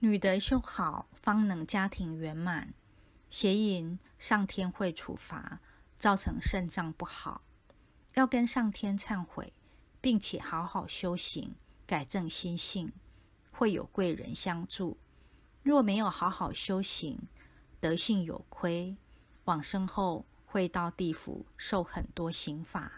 女的修好，方能家庭圆满。邪淫上天会处罚，造成肾脏不好。要跟上天忏悔，并且好好修行，改正心性，会有贵人相助。若没有好好修行，德性有亏，往生后会到地府受很多刑罚。